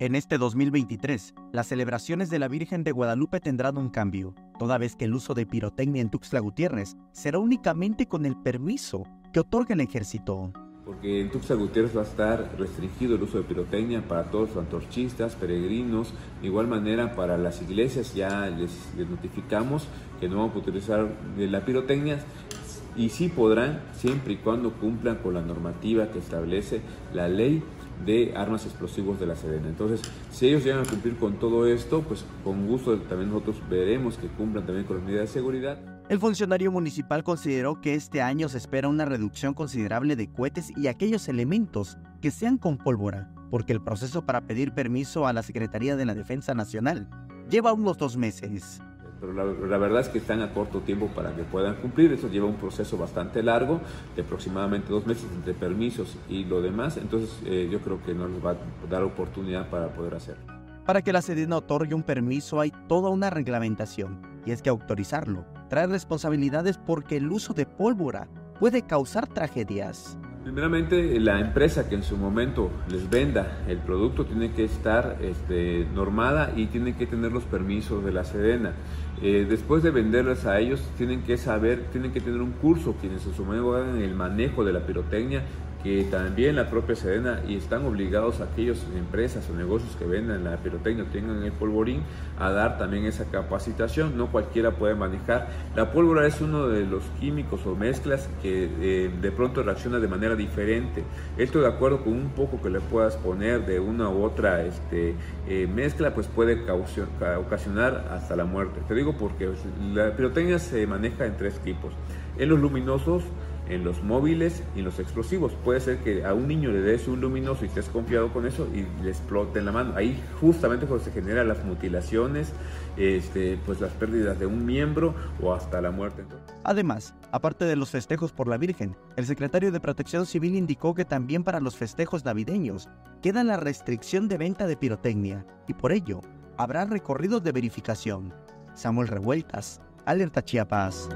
En este 2023, las celebraciones de la Virgen de Guadalupe tendrán un cambio, toda vez que el uso de pirotecnia en Tuxtla Gutiérrez será únicamente con el permiso que otorga el ejército. Porque en Tuxtla Gutiérrez va a estar restringido el uso de pirotecnia para todos los antorchistas, peregrinos, de igual manera para las iglesias ya les, notificamos que no vamos a utilizar la pirotecnia y sí podrán siempre y cuando cumplan con la normativa que establece la ley de armas explosivos de la Sedena. Entonces, si ellos llegan a cumplir con todo esto, pues con gusto también nosotros veremos que cumplan también con las medidas de seguridad. El funcionario municipal consideró que este año se espera una reducción considerable de cohetes y aquellos elementos que sean con pólvora, porque el proceso para pedir permiso a la Secretaría de la Defensa Nacional lleva unos dos meses pero la, verdad es que están a corto tiempo para que puedan cumplir. Eso lleva un proceso bastante largo, de aproximadamente dos meses entre permisos y lo demás. Entonces eh, yo creo que no les va a dar oportunidad para poder hacerlo. Para que la Sedena otorgue un permiso hay toda una reglamentación, y es que autorizarlo trae responsabilidades porque el uso de pólvora puede causar tragedias. Primeramente, la empresa que en su momento les venda el producto tiene que estar este, normada y tiene que tener los permisos de la Sedena. Eh, después de venderlas a ellos, tienen que saber, tienen que tener un curso quienes en su momento hagan el manejo de la pirotecnia que también la propia Sedena y están obligados a aquellas empresas o negocios que vendan la pirotecnia tengan el polvorín a dar también esa capacitación. No cualquiera puede manejar. La pólvora es uno de los químicos o mezclas que eh, de pronto reacciona de manera diferente. Esto de acuerdo con un poco que le puedas poner de una u otra este, eh, mezcla, pues puede ocasionar hasta la muerte. Te digo porque la pirotecnia se maneja en tres tipos. En los luminosos, en los móviles y en los explosivos. Puede ser que a un niño le des un luminoso y estés confiado con eso y le explote en la mano. Ahí justamente cuando se generan las mutilaciones, este, pues las pérdidas de un miembro o hasta la muerte. Además, aparte de los festejos por la Virgen, el secretario de Protección Civil indicó que también para los festejos navideños queda la restricción de venta de pirotecnia y por ello habrá recorridos de verificación. Samuel Revueltas, Alerta Chiapas.